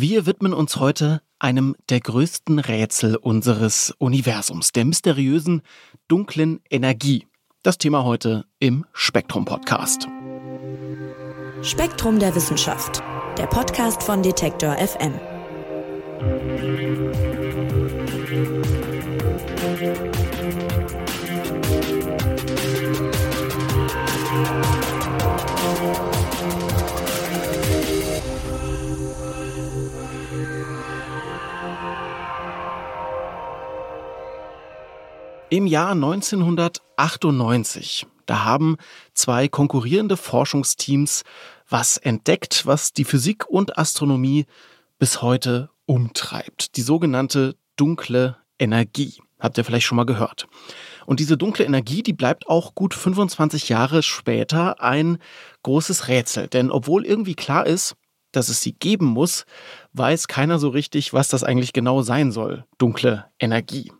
Wir widmen uns heute einem der größten Rätsel unseres Universums, der mysteriösen dunklen Energie. Das Thema heute im Spektrum Podcast. Spektrum der Wissenschaft, der Podcast von Detektor FM. Im Jahr 1998, da haben zwei konkurrierende Forschungsteams was entdeckt, was die Physik und Astronomie bis heute umtreibt. Die sogenannte dunkle Energie. Habt ihr vielleicht schon mal gehört. Und diese dunkle Energie, die bleibt auch gut 25 Jahre später ein großes Rätsel. Denn obwohl irgendwie klar ist, dass es sie geben muss, weiß keiner so richtig, was das eigentlich genau sein soll. Dunkle Energie.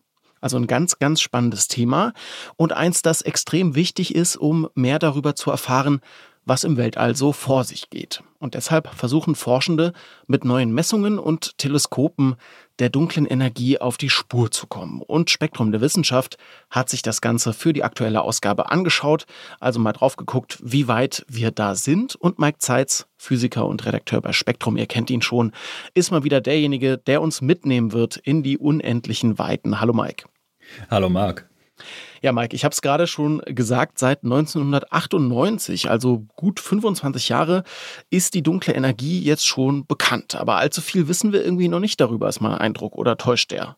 Also ein ganz, ganz spannendes Thema. Und eins, das extrem wichtig ist, um mehr darüber zu erfahren, was im Weltall so vor sich geht. Und deshalb versuchen Forschende mit neuen Messungen und Teleskopen der dunklen Energie auf die Spur zu kommen. Und Spektrum der Wissenschaft hat sich das Ganze für die aktuelle Ausgabe angeschaut, also mal drauf geguckt, wie weit wir da sind. Und Mike Zeitz, Physiker und Redakteur bei Spektrum, ihr kennt ihn schon, ist mal wieder derjenige, der uns mitnehmen wird in die unendlichen Weiten. Hallo Mike. Hallo Marc. Ja, Mike, ich habe es gerade schon gesagt, seit 1998, also gut 25 Jahre, ist die dunkle Energie jetzt schon bekannt. Aber allzu viel wissen wir irgendwie noch nicht darüber, ist mein Eindruck. Oder täuscht der?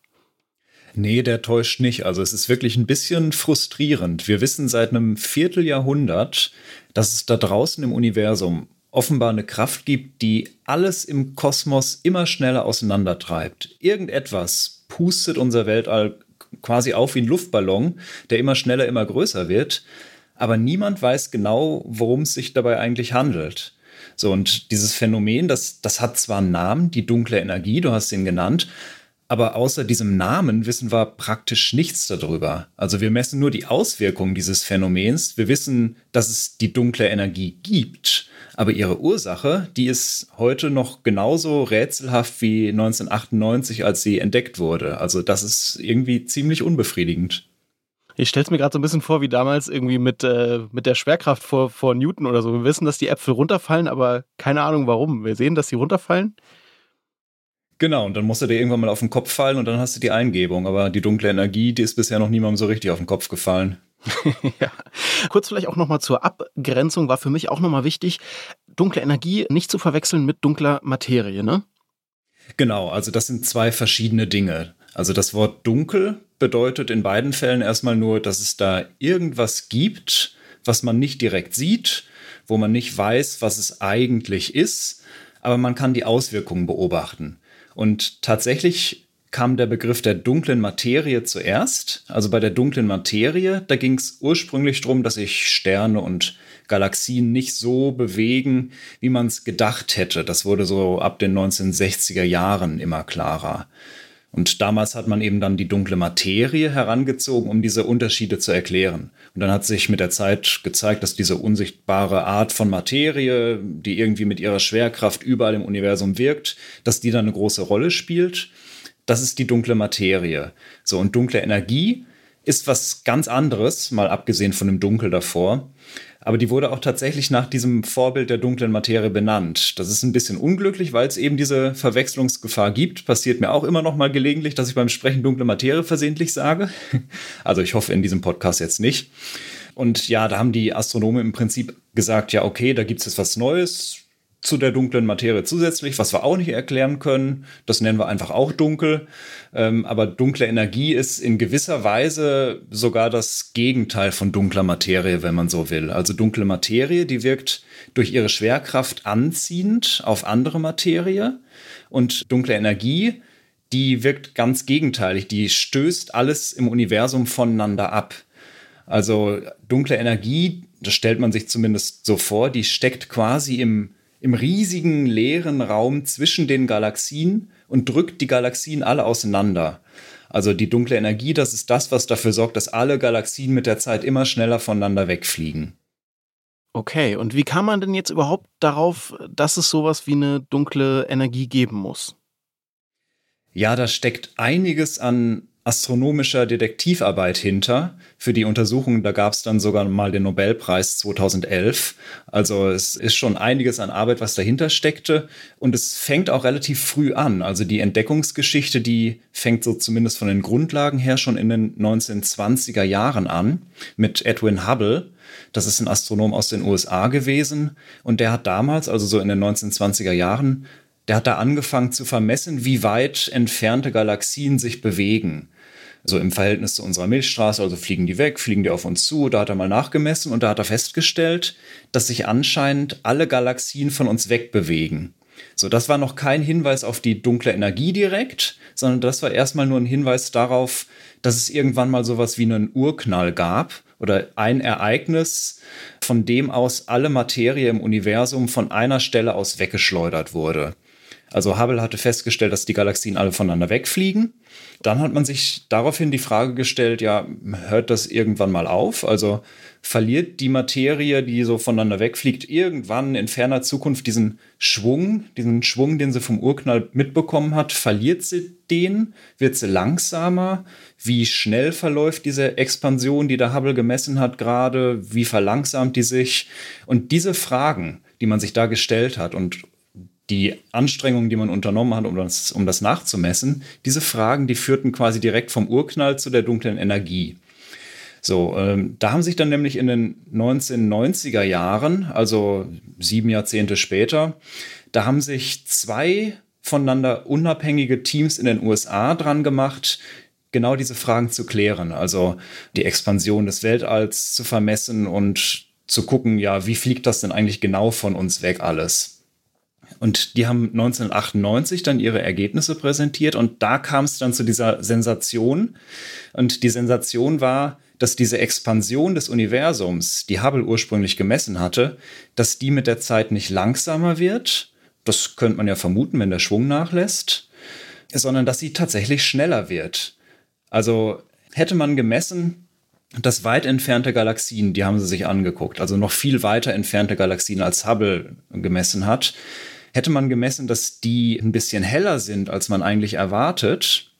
Nee, der täuscht nicht. Also es ist wirklich ein bisschen frustrierend. Wir wissen seit einem Vierteljahrhundert, dass es da draußen im Universum offenbar eine Kraft gibt, die alles im Kosmos immer schneller auseinandertreibt. Irgendetwas pustet unser Weltall quasi auf wie ein Luftballon, der immer schneller, immer größer wird. Aber niemand weiß genau, worum es sich dabei eigentlich handelt. So, und dieses Phänomen, das, das hat zwar einen Namen, die dunkle Energie, du hast ihn genannt, aber außer diesem Namen wissen wir praktisch nichts darüber. Also wir messen nur die Auswirkungen dieses Phänomens. Wir wissen, dass es die dunkle Energie gibt. Aber ihre Ursache, die ist heute noch genauso rätselhaft wie 1998, als sie entdeckt wurde. Also das ist irgendwie ziemlich unbefriedigend. Ich stelle es mir gerade so ein bisschen vor, wie damals irgendwie mit, äh, mit der Schwerkraft vor, vor Newton oder so. Wir wissen, dass die Äpfel runterfallen, aber keine Ahnung warum. Wir sehen, dass sie runterfallen. Genau, und dann musst du dir irgendwann mal auf den Kopf fallen und dann hast du die Eingebung. Aber die dunkle Energie, die ist bisher noch niemandem so richtig auf den Kopf gefallen. ja. Kurz vielleicht auch nochmal zur Abgrenzung war für mich auch nochmal wichtig, dunkle Energie nicht zu verwechseln mit dunkler Materie, ne? Genau, also das sind zwei verschiedene Dinge. Also das Wort dunkel bedeutet in beiden Fällen erstmal nur, dass es da irgendwas gibt, was man nicht direkt sieht, wo man nicht weiß, was es eigentlich ist, aber man kann die Auswirkungen beobachten. Und tatsächlich kam der Begriff der dunklen Materie zuerst. Also bei der dunklen Materie, da ging es ursprünglich darum, dass sich Sterne und Galaxien nicht so bewegen, wie man es gedacht hätte. Das wurde so ab den 1960er Jahren immer klarer. Und damals hat man eben dann die dunkle Materie herangezogen, um diese Unterschiede zu erklären. Und dann hat sich mit der Zeit gezeigt, dass diese unsichtbare Art von Materie, die irgendwie mit ihrer Schwerkraft überall im Universum wirkt, dass die dann eine große Rolle spielt das ist die dunkle Materie. So, und dunkle Energie ist was ganz anderes, mal abgesehen von dem Dunkel davor. Aber die wurde auch tatsächlich nach diesem Vorbild der dunklen Materie benannt. Das ist ein bisschen unglücklich, weil es eben diese Verwechslungsgefahr gibt. Passiert mir auch immer noch mal gelegentlich, dass ich beim Sprechen dunkle Materie versehentlich sage. Also ich hoffe in diesem Podcast jetzt nicht. Und ja, da haben die Astronomen im Prinzip gesagt, ja, okay, da gibt es jetzt was Neues zu der dunklen Materie zusätzlich, was wir auch nicht erklären können. Das nennen wir einfach auch dunkel. Ähm, aber dunkle Energie ist in gewisser Weise sogar das Gegenteil von dunkler Materie, wenn man so will. Also dunkle Materie, die wirkt durch ihre Schwerkraft anziehend auf andere Materie. Und dunkle Energie, die wirkt ganz gegenteilig. Die stößt alles im Universum voneinander ab. Also dunkle Energie, das stellt man sich zumindest so vor, die steckt quasi im im riesigen leeren Raum zwischen den Galaxien und drückt die Galaxien alle auseinander. Also die dunkle Energie, das ist das, was dafür sorgt, dass alle Galaxien mit der Zeit immer schneller voneinander wegfliegen. Okay, und wie kam man denn jetzt überhaupt darauf, dass es sowas wie eine dunkle Energie geben muss? Ja, da steckt einiges an astronomischer Detektivarbeit hinter. Für die Untersuchung, da gab es dann sogar mal den Nobelpreis 2011. Also es ist schon einiges an Arbeit, was dahinter steckte. Und es fängt auch relativ früh an. Also die Entdeckungsgeschichte, die fängt so zumindest von den Grundlagen her schon in den 1920er Jahren an mit Edwin Hubble. Das ist ein Astronom aus den USA gewesen. Und der hat damals, also so in den 1920er Jahren, der hat da angefangen zu vermessen, wie weit entfernte Galaxien sich bewegen. So im Verhältnis zu unserer Milchstraße, also fliegen die weg, fliegen die auf uns zu. Da hat er mal nachgemessen und da hat er festgestellt, dass sich anscheinend alle Galaxien von uns wegbewegen. So, das war noch kein Hinweis auf die dunkle Energie direkt, sondern das war erstmal nur ein Hinweis darauf, dass es irgendwann mal sowas wie einen Urknall gab oder ein Ereignis, von dem aus alle Materie im Universum von einer Stelle aus weggeschleudert wurde. Also Hubble hatte festgestellt, dass die Galaxien alle voneinander wegfliegen. Dann hat man sich daraufhin die Frage gestellt, ja, hört das irgendwann mal auf? Also verliert die Materie, die so voneinander wegfliegt, irgendwann in ferner Zukunft diesen Schwung, diesen Schwung, den sie vom Urknall mitbekommen hat, verliert sie den? Wird sie langsamer? Wie schnell verläuft diese Expansion, die der Hubble gemessen hat gerade? Wie verlangsamt die sich? Und diese Fragen, die man sich da gestellt hat und die Anstrengungen, die man unternommen hat, um das, um das nachzumessen, diese Fragen, die führten quasi direkt vom Urknall zu der dunklen Energie. So, ähm, da haben sich dann nämlich in den 1990er Jahren, also sieben Jahrzehnte später, da haben sich zwei voneinander unabhängige Teams in den USA dran gemacht, genau diese Fragen zu klären. Also die Expansion des Weltalls zu vermessen und zu gucken, ja, wie fliegt das denn eigentlich genau von uns weg alles? Und die haben 1998 dann ihre Ergebnisse präsentiert und da kam es dann zu dieser Sensation. Und die Sensation war, dass diese Expansion des Universums, die Hubble ursprünglich gemessen hatte, dass die mit der Zeit nicht langsamer wird. Das könnte man ja vermuten, wenn der Schwung nachlässt, sondern dass sie tatsächlich schneller wird. Also hätte man gemessen, dass weit entfernte Galaxien, die haben sie sich angeguckt, also noch viel weiter entfernte Galaxien als Hubble gemessen hat, Hätte man gemessen, dass die ein bisschen heller sind, als man eigentlich erwartet,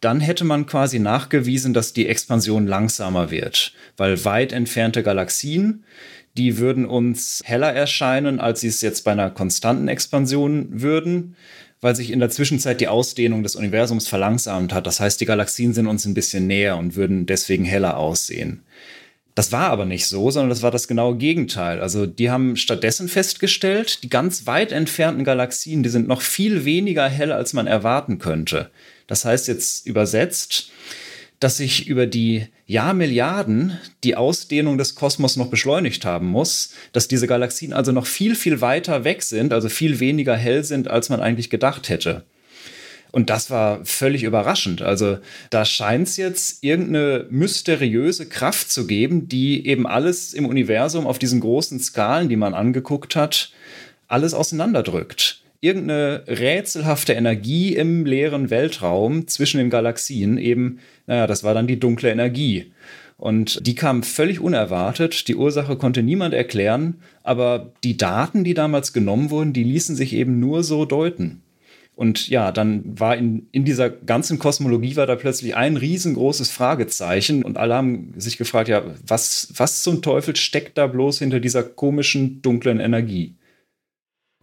dann hätte man quasi nachgewiesen, dass die Expansion langsamer wird, weil weit entfernte Galaxien, die würden uns heller erscheinen, als sie es jetzt bei einer konstanten Expansion würden, weil sich in der Zwischenzeit die Ausdehnung des Universums verlangsamt hat. Das heißt, die Galaxien sind uns ein bisschen näher und würden deswegen heller aussehen. Das war aber nicht so, sondern das war das genaue Gegenteil. Also die haben stattdessen festgestellt, die ganz weit entfernten Galaxien, die sind noch viel weniger hell, als man erwarten könnte. Das heißt jetzt übersetzt, dass sich über die Jahrmilliarden die Ausdehnung des Kosmos noch beschleunigt haben muss, dass diese Galaxien also noch viel, viel weiter weg sind, also viel weniger hell sind, als man eigentlich gedacht hätte. Und das war völlig überraschend. Also da scheint es jetzt irgendeine mysteriöse Kraft zu geben, die eben alles im Universum auf diesen großen Skalen, die man angeguckt hat, alles auseinanderdrückt. Irgendeine rätselhafte Energie im leeren Weltraum zwischen den Galaxien, eben, naja, das war dann die dunkle Energie. Und die kam völlig unerwartet. Die Ursache konnte niemand erklären, aber die Daten, die damals genommen wurden, die ließen sich eben nur so deuten. Und ja, dann war in, in dieser ganzen Kosmologie war da plötzlich ein riesengroßes Fragezeichen und alle haben sich gefragt, ja, was, was zum Teufel steckt da bloß hinter dieser komischen, dunklen Energie?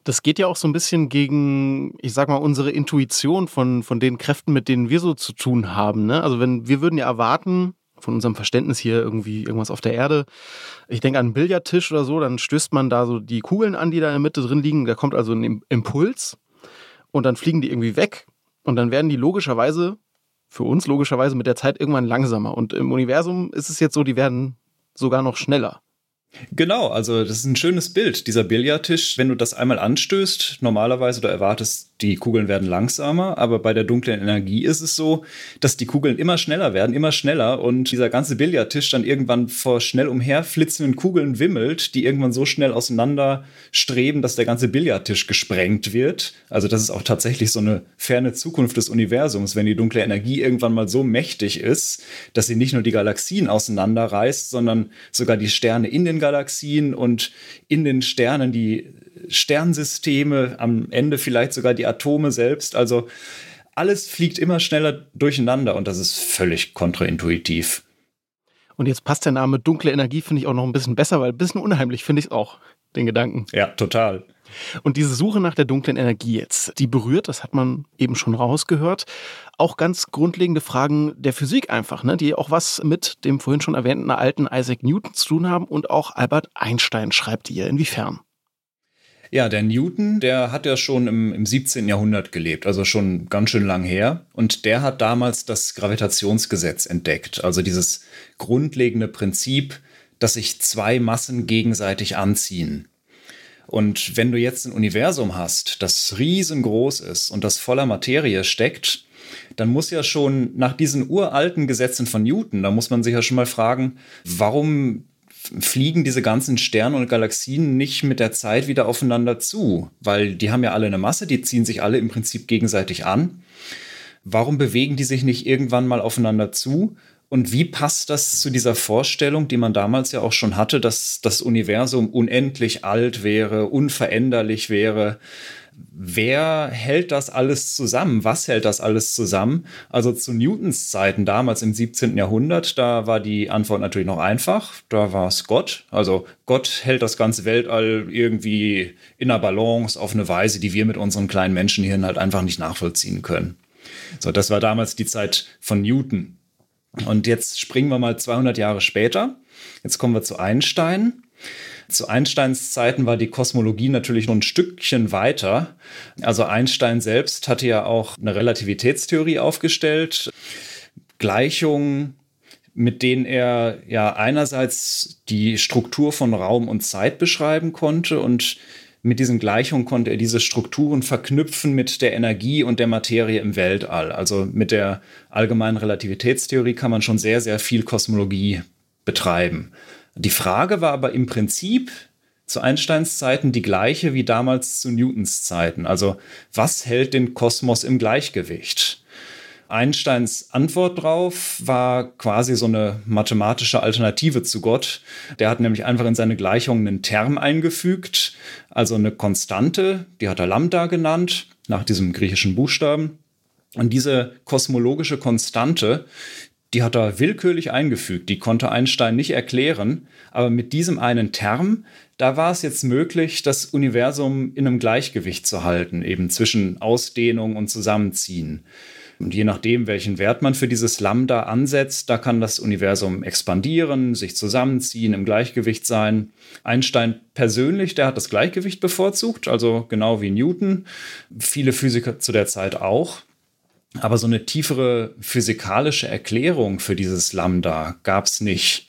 Das geht ja auch so ein bisschen gegen, ich sag mal, unsere Intuition von, von den Kräften, mit denen wir so zu tun haben. Ne? Also wenn wir würden ja erwarten, von unserem Verständnis hier irgendwie irgendwas auf der Erde. Ich denke an einen Billardtisch oder so, dann stößt man da so die Kugeln an, die da in der Mitte drin liegen. Da kommt also ein Impuls und dann fliegen die irgendwie weg und dann werden die logischerweise, für uns logischerweise mit der Zeit irgendwann langsamer. Und im Universum ist es jetzt so, die werden sogar noch schneller. Genau, also das ist ein schönes Bild, dieser Billardtisch. Wenn du das einmal anstößt, normalerweise du erwartest die Kugeln werden langsamer, aber bei der dunklen Energie ist es so, dass die Kugeln immer schneller werden, immer schneller und dieser ganze Billardtisch dann irgendwann vor schnell umherflitzenden Kugeln wimmelt, die irgendwann so schnell auseinander streben, dass der ganze Billardtisch gesprengt wird. Also das ist auch tatsächlich so eine ferne Zukunft des Universums, wenn die dunkle Energie irgendwann mal so mächtig ist, dass sie nicht nur die Galaxien auseinanderreißt, sondern sogar die Sterne in den Galaxien und in den Sternen die Sternsysteme, am Ende vielleicht sogar die Atome selbst. Also alles fliegt immer schneller durcheinander und das ist völlig kontraintuitiv. Und jetzt passt der Name dunkle Energie, finde ich auch noch ein bisschen besser, weil ein bisschen unheimlich finde ich es auch, den Gedanken. Ja, total. Und diese Suche nach der dunklen Energie jetzt, die berührt, das hat man eben schon rausgehört, auch ganz grundlegende Fragen der Physik einfach, ne, die auch was mit dem vorhin schon erwähnten alten Isaac Newton zu tun haben und auch Albert Einstein schreibt ihr. Inwiefern? Ja, der Newton, der hat ja schon im, im 17. Jahrhundert gelebt, also schon ganz schön lang her. Und der hat damals das Gravitationsgesetz entdeckt, also dieses grundlegende Prinzip, dass sich zwei Massen gegenseitig anziehen. Und wenn du jetzt ein Universum hast, das riesengroß ist und das voller Materie steckt, dann muss ja schon nach diesen uralten Gesetzen von Newton, da muss man sich ja schon mal fragen, warum fliegen diese ganzen Sterne und Galaxien nicht mit der Zeit wieder aufeinander zu, weil die haben ja alle eine Masse, die ziehen sich alle im Prinzip gegenseitig an. Warum bewegen die sich nicht irgendwann mal aufeinander zu? Und wie passt das zu dieser Vorstellung, die man damals ja auch schon hatte, dass das Universum unendlich alt wäre, unveränderlich wäre? Wer hält das alles zusammen? Was hält das alles zusammen? Also zu Newtons Zeiten damals im 17. Jahrhundert, da war die Antwort natürlich noch einfach. Da war es Gott. Also Gott hält das ganze Weltall irgendwie in einer Balance auf eine Weise, die wir mit unseren kleinen Menschenhirn halt einfach nicht nachvollziehen können. So, das war damals die Zeit von Newton. Und jetzt springen wir mal 200 Jahre später. Jetzt kommen wir zu Einstein. Zu Einsteins Zeiten war die Kosmologie natürlich noch ein Stückchen weiter. Also Einstein selbst hatte ja auch eine Relativitätstheorie aufgestellt, Gleichungen, mit denen er ja einerseits die Struktur von Raum und Zeit beschreiben konnte und mit diesen Gleichungen konnte er diese Strukturen verknüpfen mit der Energie und der Materie im Weltall. Also mit der allgemeinen Relativitätstheorie kann man schon sehr, sehr viel Kosmologie betreiben. Die Frage war aber im Prinzip zu Einsteins Zeiten die gleiche wie damals zu Newtons Zeiten. Also was hält den Kosmos im Gleichgewicht? Einsteins Antwort drauf war quasi so eine mathematische Alternative zu Gott. Der hat nämlich einfach in seine Gleichung einen Term eingefügt, also eine Konstante, die hat er Lambda genannt, nach diesem griechischen Buchstaben. Und diese kosmologische Konstante, die hat er willkürlich eingefügt. Die konnte Einstein nicht erklären. Aber mit diesem einen Term, da war es jetzt möglich, das Universum in einem Gleichgewicht zu halten, eben zwischen Ausdehnung und Zusammenziehen. Und je nachdem, welchen Wert man für dieses Lambda ansetzt, da kann das Universum expandieren, sich zusammenziehen, im Gleichgewicht sein. Einstein persönlich, der hat das Gleichgewicht bevorzugt, also genau wie Newton. Viele Physiker zu der Zeit auch. Aber so eine tiefere physikalische Erklärung für dieses Lambda gab es nicht.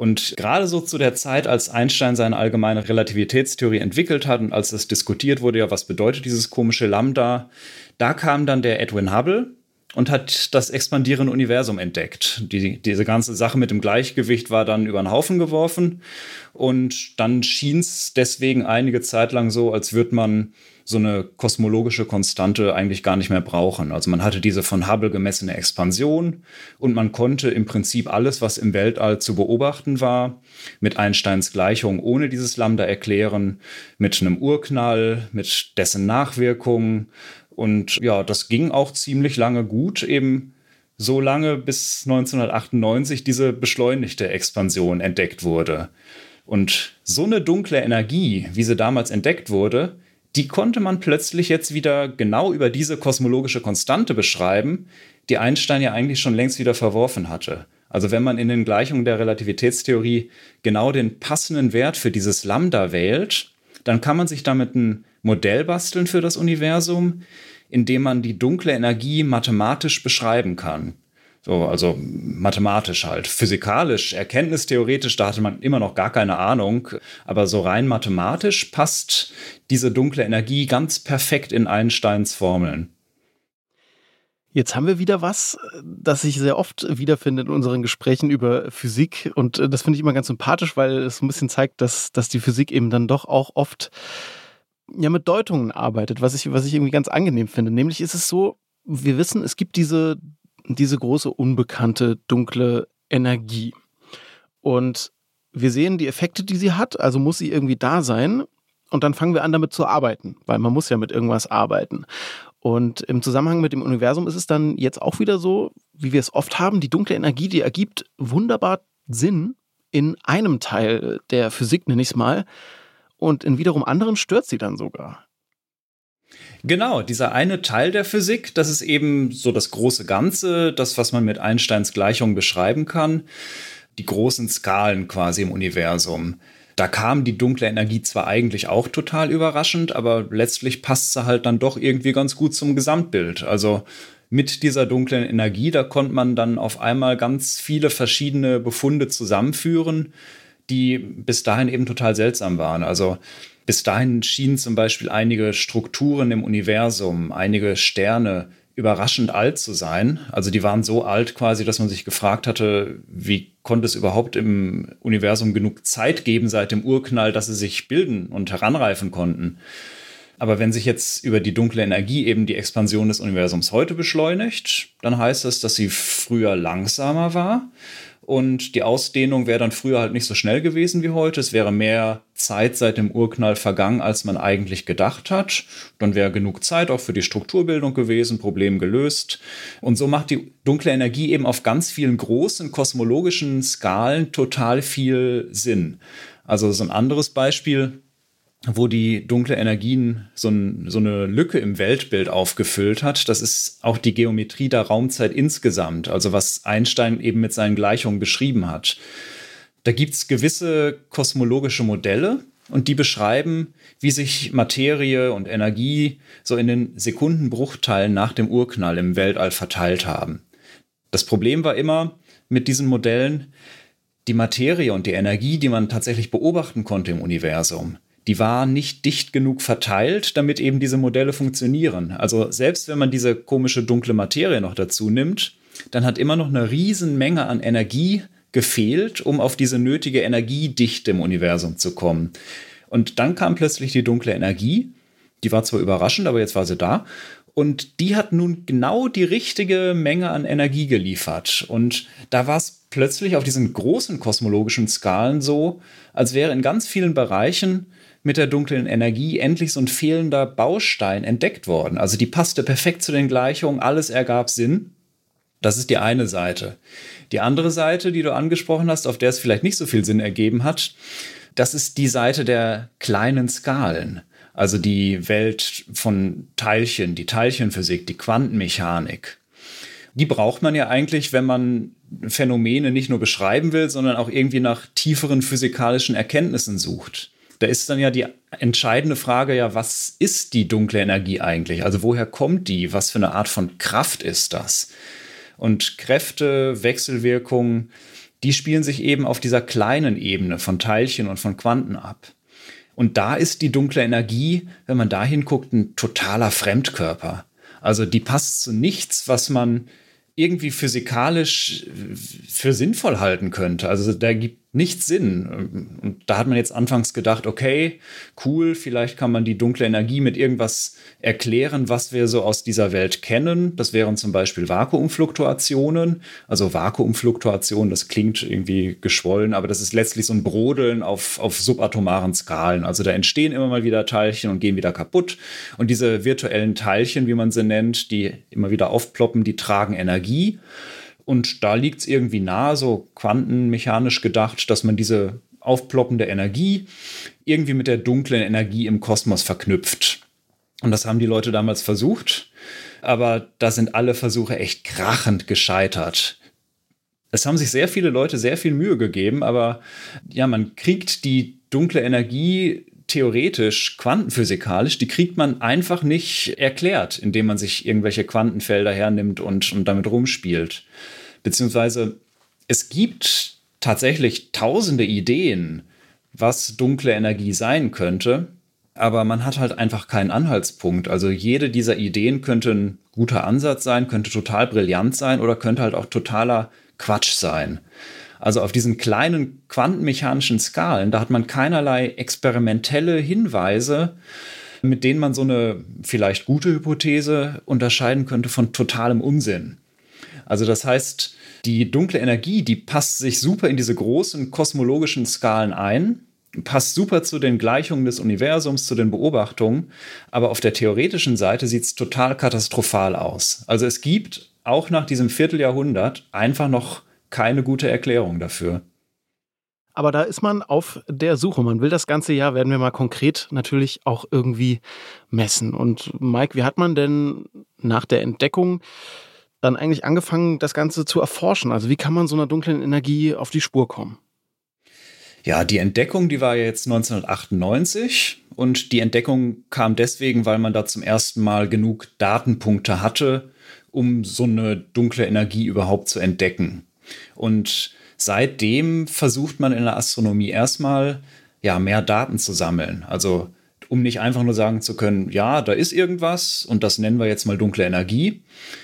Und gerade so zu der Zeit, als Einstein seine allgemeine Relativitätstheorie entwickelt hat und als es diskutiert wurde, ja, was bedeutet dieses komische Lambda, da kam dann der Edwin Hubble und hat das expandierende Universum entdeckt. Die, diese ganze Sache mit dem Gleichgewicht war dann über den Haufen geworfen und dann schien es deswegen einige Zeit lang so, als würde man so eine kosmologische Konstante eigentlich gar nicht mehr brauchen. Also man hatte diese von Hubble gemessene Expansion und man konnte im Prinzip alles, was im Weltall zu beobachten war, mit Einsteins Gleichung ohne dieses Lambda erklären, mit einem Urknall, mit dessen Nachwirkungen. Und ja, das ging auch ziemlich lange gut, eben so lange bis 1998 diese beschleunigte Expansion entdeckt wurde. Und so eine dunkle Energie, wie sie damals entdeckt wurde, die konnte man plötzlich jetzt wieder genau über diese kosmologische Konstante beschreiben, die Einstein ja eigentlich schon längst wieder verworfen hatte. Also wenn man in den Gleichungen der Relativitätstheorie genau den passenden Wert für dieses Lambda wählt, dann kann man sich damit ein Modell basteln für das Universum, in dem man die dunkle Energie mathematisch beschreiben kann. So, also mathematisch halt. Physikalisch, erkenntnistheoretisch, da hatte man immer noch gar keine Ahnung. Aber so rein mathematisch passt diese dunkle Energie ganz perfekt in Einsteins Formeln. Jetzt haben wir wieder was, das sich sehr oft wiederfindet in unseren Gesprächen über Physik. Und äh, das finde ich immer ganz sympathisch, weil es ein bisschen zeigt, dass, dass die Physik eben dann doch auch oft ja mit Deutungen arbeitet, was ich, was ich irgendwie ganz angenehm finde. Nämlich ist es so, wir wissen, es gibt diese, diese große unbekannte dunkle Energie. Und wir sehen die Effekte, die sie hat, also muss sie irgendwie da sein. Und dann fangen wir an, damit zu arbeiten, weil man muss ja mit irgendwas arbeiten. Und im Zusammenhang mit dem Universum ist es dann jetzt auch wieder so, wie wir es oft haben, die dunkle Energie, die ergibt wunderbar Sinn in einem Teil der Physik, nenne ich es mal. Und in wiederum anderen stört sie dann sogar. Genau, dieser eine Teil der Physik, das ist eben so das große Ganze, das, was man mit Einsteins Gleichung beschreiben kann, die großen Skalen quasi im Universum. Da kam die dunkle Energie zwar eigentlich auch total überraschend, aber letztlich passt sie halt dann doch irgendwie ganz gut zum Gesamtbild. Also mit dieser dunklen Energie, da konnte man dann auf einmal ganz viele verschiedene Befunde zusammenführen, die bis dahin eben total seltsam waren. Also bis dahin schienen zum Beispiel einige Strukturen im Universum, einige Sterne überraschend alt zu sein. Also die waren so alt quasi, dass man sich gefragt hatte, wie konnte es überhaupt im Universum genug Zeit geben seit dem Urknall, dass sie sich bilden und heranreifen konnten. Aber wenn sich jetzt über die dunkle Energie eben die Expansion des Universums heute beschleunigt, dann heißt das, dass sie früher langsamer war und die Ausdehnung wäre dann früher halt nicht so schnell gewesen wie heute. Es wäre mehr Zeit seit dem Urknall vergangen, als man eigentlich gedacht hat. Dann wäre genug Zeit auch für die Strukturbildung gewesen, Problem gelöst. Und so macht die dunkle Energie eben auf ganz vielen großen kosmologischen Skalen total viel Sinn. Also so ein anderes Beispiel, wo die dunkle Energien so, ein, so, eine Lücke im Weltbild aufgefüllt hat. Das ist auch die Geometrie der Raumzeit insgesamt, also was Einstein eben mit seinen Gleichungen beschrieben hat. Da gibt es gewisse kosmologische Modelle und die beschreiben, wie sich Materie und Energie so in den Sekundenbruchteilen nach dem Urknall im Weltall verteilt haben. Das Problem war immer mit diesen Modellen, die Materie und die Energie, die man tatsächlich beobachten konnte im Universum, die war nicht dicht genug verteilt, damit eben diese Modelle funktionieren. Also selbst wenn man diese komische dunkle Materie noch dazu nimmt, dann hat immer noch eine Riesenmenge an Energie gefehlt, um auf diese nötige Energiedichte im Universum zu kommen. Und dann kam plötzlich die dunkle Energie. Die war zwar überraschend, aber jetzt war sie da. Und die hat nun genau die richtige Menge an Energie geliefert. Und da war es plötzlich auf diesen großen kosmologischen Skalen so, als wäre in ganz vielen Bereichen mit der dunklen Energie endlich so ein fehlender Baustein entdeckt worden. Also die passte perfekt zu den Gleichungen, alles ergab Sinn. Das ist die eine Seite. Die andere Seite, die du angesprochen hast, auf der es vielleicht nicht so viel Sinn ergeben hat, das ist die Seite der kleinen Skalen. Also die Welt von Teilchen, die Teilchenphysik, die Quantenmechanik. Die braucht man ja eigentlich, wenn man Phänomene nicht nur beschreiben will, sondern auch irgendwie nach tieferen physikalischen Erkenntnissen sucht da ist dann ja die entscheidende Frage ja, was ist die dunkle Energie eigentlich? Also woher kommt die? Was für eine Art von Kraft ist das? Und Kräfte, Wechselwirkungen, die spielen sich eben auf dieser kleinen Ebene von Teilchen und von Quanten ab. Und da ist die dunkle Energie, wenn man da hinguckt, ein totaler Fremdkörper. Also die passt zu nichts, was man irgendwie physikalisch für sinnvoll halten könnte. Also da gibt nichts Sinn. Und da hat man jetzt anfangs gedacht, okay, cool, vielleicht kann man die dunkle Energie mit irgendwas erklären, was wir so aus dieser Welt kennen. Das wären zum Beispiel Vakuumfluktuationen. Also Vakuumfluktuation, das klingt irgendwie geschwollen, aber das ist letztlich so ein Brodeln auf, auf subatomaren Skalen. Also da entstehen immer mal wieder Teilchen und gehen wieder kaputt. Und diese virtuellen Teilchen, wie man sie nennt, die immer wieder aufploppen, die tragen Energie. Und da liegt es irgendwie nahe, so quantenmechanisch gedacht, dass man diese aufploppende Energie irgendwie mit der dunklen Energie im Kosmos verknüpft. Und das haben die Leute damals versucht, aber da sind alle Versuche echt krachend gescheitert. Es haben sich sehr viele Leute sehr viel Mühe gegeben, aber ja, man kriegt die dunkle Energie theoretisch, quantenphysikalisch, die kriegt man einfach nicht erklärt, indem man sich irgendwelche Quantenfelder hernimmt und, und damit rumspielt. Beziehungsweise es gibt tatsächlich tausende Ideen, was dunkle Energie sein könnte, aber man hat halt einfach keinen Anhaltspunkt. Also jede dieser Ideen könnte ein guter Ansatz sein, könnte total brillant sein oder könnte halt auch totaler Quatsch sein. Also auf diesen kleinen quantenmechanischen Skalen, da hat man keinerlei experimentelle Hinweise, mit denen man so eine vielleicht gute Hypothese unterscheiden könnte von totalem Unsinn. Also das heißt, die dunkle Energie, die passt sich super in diese großen kosmologischen Skalen ein, passt super zu den Gleichungen des Universums, zu den Beobachtungen, aber auf der theoretischen Seite sieht es total katastrophal aus. Also es gibt auch nach diesem Vierteljahrhundert einfach noch keine gute Erklärung dafür. Aber da ist man auf der Suche. Man will das ganze Jahr, werden wir mal konkret natürlich auch irgendwie messen. Und Mike, wie hat man denn nach der Entdeckung dann eigentlich angefangen, das Ganze zu erforschen? Also wie kann man so einer dunklen Energie auf die Spur kommen? Ja, die Entdeckung, die war jetzt 1998 und die Entdeckung kam deswegen, weil man da zum ersten Mal genug Datenpunkte hatte, um so eine dunkle Energie überhaupt zu entdecken. Und seitdem versucht man in der Astronomie erstmal ja mehr Daten zu sammeln. Also um nicht einfach nur sagen zu können, ja, da ist irgendwas und das nennen wir jetzt mal dunkle Energie,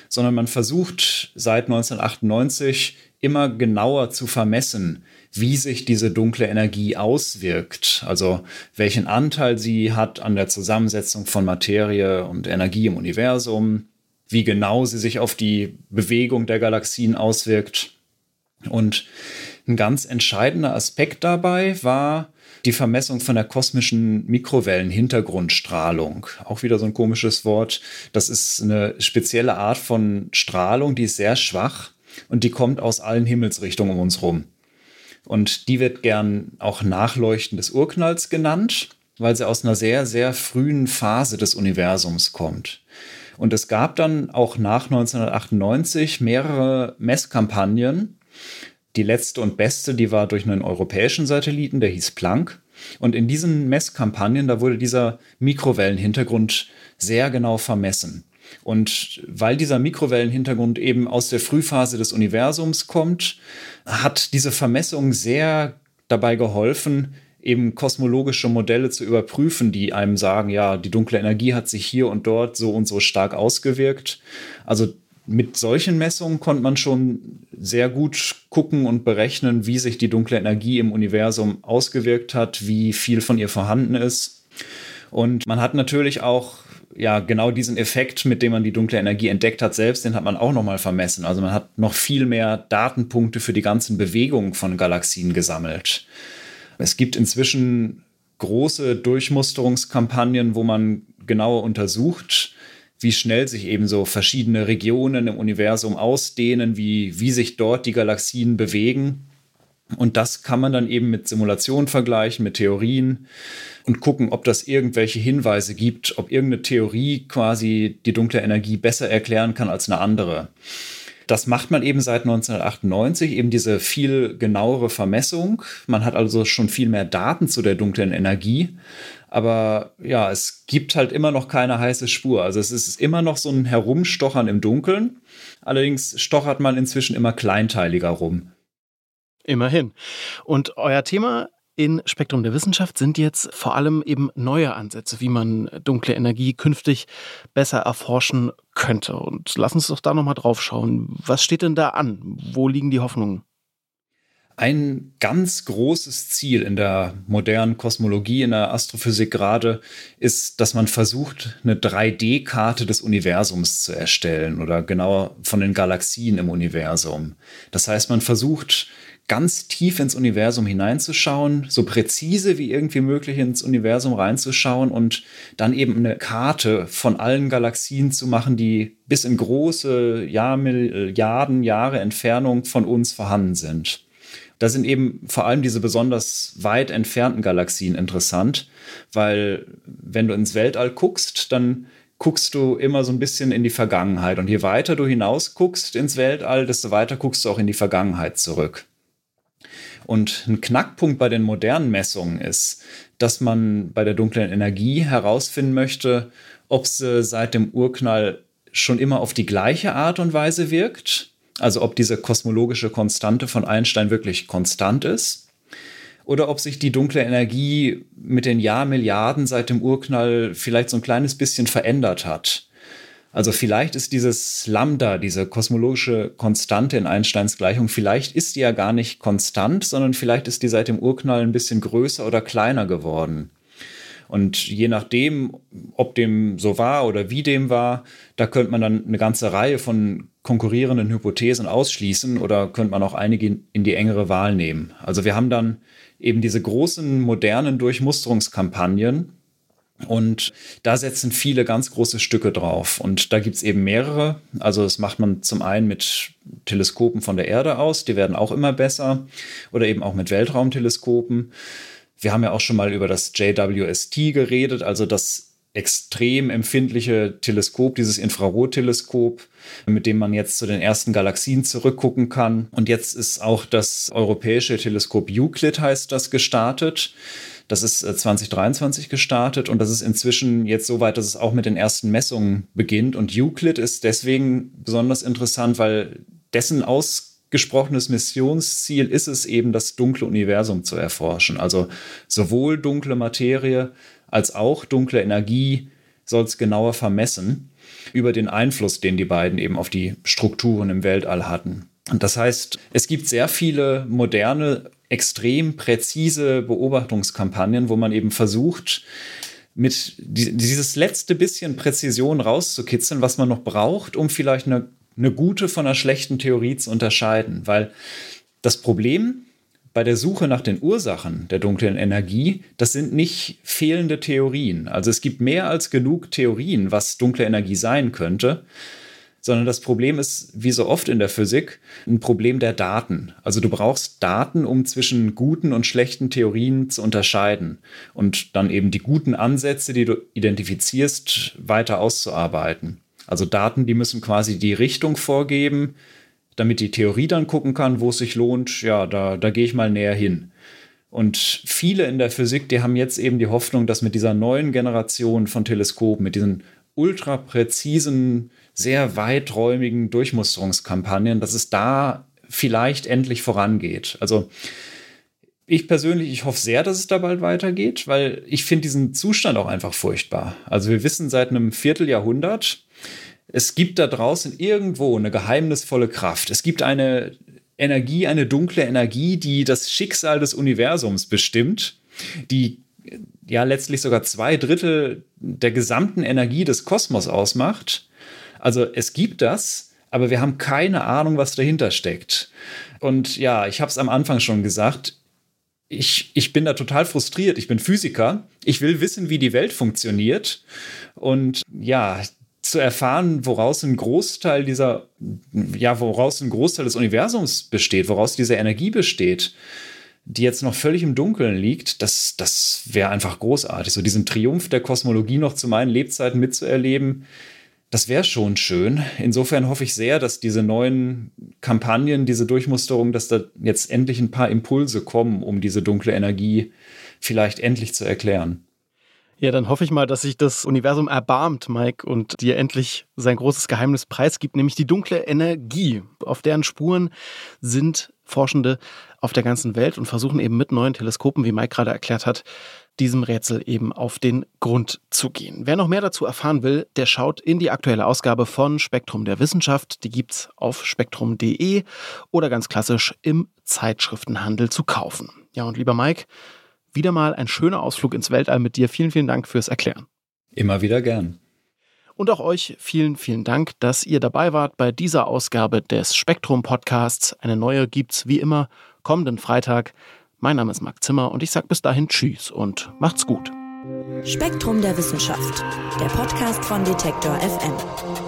sondern man versucht seit 1998 immer genauer zu vermessen, wie sich diese dunkle Energie auswirkt, also welchen Anteil sie hat an der Zusammensetzung von Materie und Energie im Universum, wie genau sie sich auf die Bewegung der Galaxien auswirkt. Und ein ganz entscheidender Aspekt dabei war die Vermessung von der kosmischen Mikrowellenhintergrundstrahlung. Auch wieder so ein komisches Wort. Das ist eine spezielle Art von Strahlung, die ist sehr schwach und die kommt aus allen Himmelsrichtungen um uns rum. Und die wird gern auch Nachleuchten des Urknalls genannt, weil sie aus einer sehr, sehr frühen Phase des Universums kommt. Und es gab dann auch nach 1998 mehrere Messkampagnen, die letzte und beste, die war durch einen europäischen Satelliten, der hieß Planck. Und in diesen Messkampagnen, da wurde dieser Mikrowellenhintergrund sehr genau vermessen. Und weil dieser Mikrowellenhintergrund eben aus der Frühphase des Universums kommt, hat diese Vermessung sehr dabei geholfen, eben kosmologische Modelle zu überprüfen, die einem sagen, ja, die dunkle Energie hat sich hier und dort so und so stark ausgewirkt. Also mit solchen Messungen konnte man schon sehr gut gucken und berechnen, wie sich die dunkle Energie im Universum ausgewirkt hat, wie viel von ihr vorhanden ist. Und man hat natürlich auch ja genau diesen Effekt, mit dem man die dunkle Energie entdeckt hat, selbst, den hat man auch noch mal vermessen. Also man hat noch viel mehr Datenpunkte für die ganzen Bewegungen von Galaxien gesammelt. Es gibt inzwischen große Durchmusterungskampagnen, wo man genauer untersucht, wie schnell sich eben so verschiedene Regionen im Universum ausdehnen, wie, wie sich dort die Galaxien bewegen. Und das kann man dann eben mit Simulationen vergleichen, mit Theorien und gucken, ob das irgendwelche Hinweise gibt, ob irgendeine Theorie quasi die dunkle Energie besser erklären kann als eine andere. Das macht man eben seit 1998, eben diese viel genauere Vermessung. Man hat also schon viel mehr Daten zu der dunklen Energie. Aber ja, es gibt halt immer noch keine heiße Spur. Also es ist immer noch so ein Herumstochern im Dunkeln. Allerdings stochert man inzwischen immer kleinteiliger rum. Immerhin. Und euer Thema in Spektrum der Wissenschaft sind jetzt vor allem eben neue Ansätze, wie man dunkle Energie künftig besser erforschen könnte. Und lass uns doch da nochmal drauf schauen. Was steht denn da an? Wo liegen die Hoffnungen? Ein ganz großes Ziel in der modernen Kosmologie, in der Astrophysik gerade, ist, dass man versucht, eine 3D-Karte des Universums zu erstellen oder genauer von den Galaxien im Universum. Das heißt, man versucht, ganz tief ins Universum hineinzuschauen, so präzise wie irgendwie möglich ins Universum reinzuschauen und dann eben eine Karte von allen Galaxien zu machen, die bis in große Jahr, Milliarden Jahre Entfernung von uns vorhanden sind. Da sind eben vor allem diese besonders weit entfernten Galaxien interessant, weil wenn du ins Weltall guckst, dann guckst du immer so ein bisschen in die Vergangenheit. Und je weiter du hinaus guckst ins Weltall, desto weiter guckst du auch in die Vergangenheit zurück. Und ein Knackpunkt bei den modernen Messungen ist, dass man bei der dunklen Energie herausfinden möchte, ob sie seit dem Urknall schon immer auf die gleiche Art und Weise wirkt Also ob diese kosmologische Konstante von Einstein wirklich konstant ist oder ob sich die dunkle Energie mit den Jahrmilliarden seit dem Urknall vielleicht so ein kleines bisschen verändert hat. Also vielleicht ist dieses Lambda, diese kosmologische Konstante in Einsteins Gleichung, vielleicht ist die ja gar nicht konstant, sondern vielleicht ist die seit dem Urknall ein bisschen größer oder kleiner geworden. Und je nachdem, ob dem so war oder wie dem war, da könnte man dann eine ganze Reihe von konkurrierenden Hypothesen ausschließen oder könnte man auch einige in die engere Wahl nehmen. Also wir haben dann eben diese großen modernen Durchmusterungskampagnen, und da setzen viele ganz große Stücke drauf. Und da gibt es eben mehrere. Also das macht man zum einen mit Teleskopen von der Erde aus, die werden auch immer besser. Oder eben auch mit Weltraumteleskopen. Wir haben ja auch schon mal über das JWST geredet, also das extrem empfindliche Teleskop, dieses Infrarotteleskop, mit dem man jetzt zu den ersten Galaxien zurückgucken kann. Und jetzt ist auch das europäische Teleskop Euclid heißt das gestartet. Das ist 2023 äh, gestartet und das ist inzwischen jetzt so weit, dass es auch mit den ersten Messungen beginnt. Und Euclid ist deswegen besonders interessant, weil dessen ausgesprochenes Missionsziel ist es eben, das dunkle Universum zu erforschen. Also sowohl dunkle Materie als auch dunkle Energie soll es genauer vermessen über den Einfluss, den die beiden eben auf die Strukturen im Weltall hatten. Und das heißt, es gibt sehr viele moderne extrem präzise Beobachtungskampagnen, wo man eben versucht, mit dieses letzte bisschen Präzision rauszukitzeln, was man noch braucht, um vielleicht eine, eine gute von einer schlechten Theorie zu unterscheiden. Weil das Problem bei der Suche nach den Ursachen der dunklen Energie, das sind nicht fehlende Theorien. Also es gibt mehr als genug Theorien, was dunkle Energie sein könnte sondern das Problem ist, wie so oft in der Physik, ein Problem der Daten. Also du brauchst Daten, um zwischen guten und schlechten Theorien zu unterscheiden und dann eben die guten Ansätze, die du identifizierst, weiter auszuarbeiten. Also Daten, die müssen quasi die Richtung vorgeben, damit die Theorie dann gucken kann, wo es sich lohnt, ja, da, da gehe ich mal näher hin. Und viele in der Physik, die haben jetzt eben die Hoffnung, dass mit dieser neuen Generation von Teleskopen, mit diesen ultra präzisen sehr weiträumigen Durchmusterungskampagnen, dass es da vielleicht endlich vorangeht. Also ich persönlich, ich hoffe sehr, dass es da bald weitergeht, weil ich finde diesen Zustand auch einfach furchtbar. Also wir wissen seit einem Vierteljahrhundert, es gibt da draußen irgendwo eine geheimnisvolle Kraft. Es gibt eine Energie, eine dunkle Energie, die das Schicksal des Universums bestimmt, die ja letztlich sogar zwei Drittel der gesamten Energie des Kosmos ausmacht. Also es gibt das, aber wir haben keine Ahnung, was dahinter steckt. Und ja, ich habe es am Anfang schon gesagt, ich, ich bin da total frustriert. Ich bin Physiker. Ich will wissen, wie die Welt funktioniert. Und ja, zu erfahren, woraus ein Großteil dieser, ja, woraus ein Großteil des Universums besteht, woraus diese Energie besteht, die jetzt noch völlig im Dunkeln liegt, das, das wäre einfach großartig. So diesen Triumph der Kosmologie noch zu meinen Lebzeiten mitzuerleben, das wäre schon schön. Insofern hoffe ich sehr, dass diese neuen Kampagnen, diese Durchmusterung, dass da jetzt endlich ein paar Impulse kommen, um diese dunkle Energie vielleicht endlich zu erklären. Ja, dann hoffe ich mal, dass sich das Universum erbarmt, Mike, und dir endlich sein großes Geheimnis preisgibt, nämlich die dunkle Energie. Auf deren Spuren sind Forschende auf der ganzen Welt und versuchen eben mit neuen Teleskopen, wie Mike gerade erklärt hat, diesem Rätsel eben auf den Grund zu gehen. Wer noch mehr dazu erfahren will, der schaut in die aktuelle Ausgabe von Spektrum der Wissenschaft. Die gibt's auf spektrum.de oder ganz klassisch im Zeitschriftenhandel zu kaufen. Ja, und lieber Mike, wieder mal ein schöner Ausflug ins Weltall mit dir. Vielen, vielen Dank fürs Erklären. Immer wieder gern. Und auch euch vielen, vielen Dank, dass ihr dabei wart bei dieser Ausgabe des Spektrum Podcasts. Eine neue gibt's wie immer kommenden Freitag. Mein Name ist Marc Zimmer und ich sage bis dahin Tschüss und macht's gut. Spektrum der Wissenschaft, der Podcast von Detektor FM.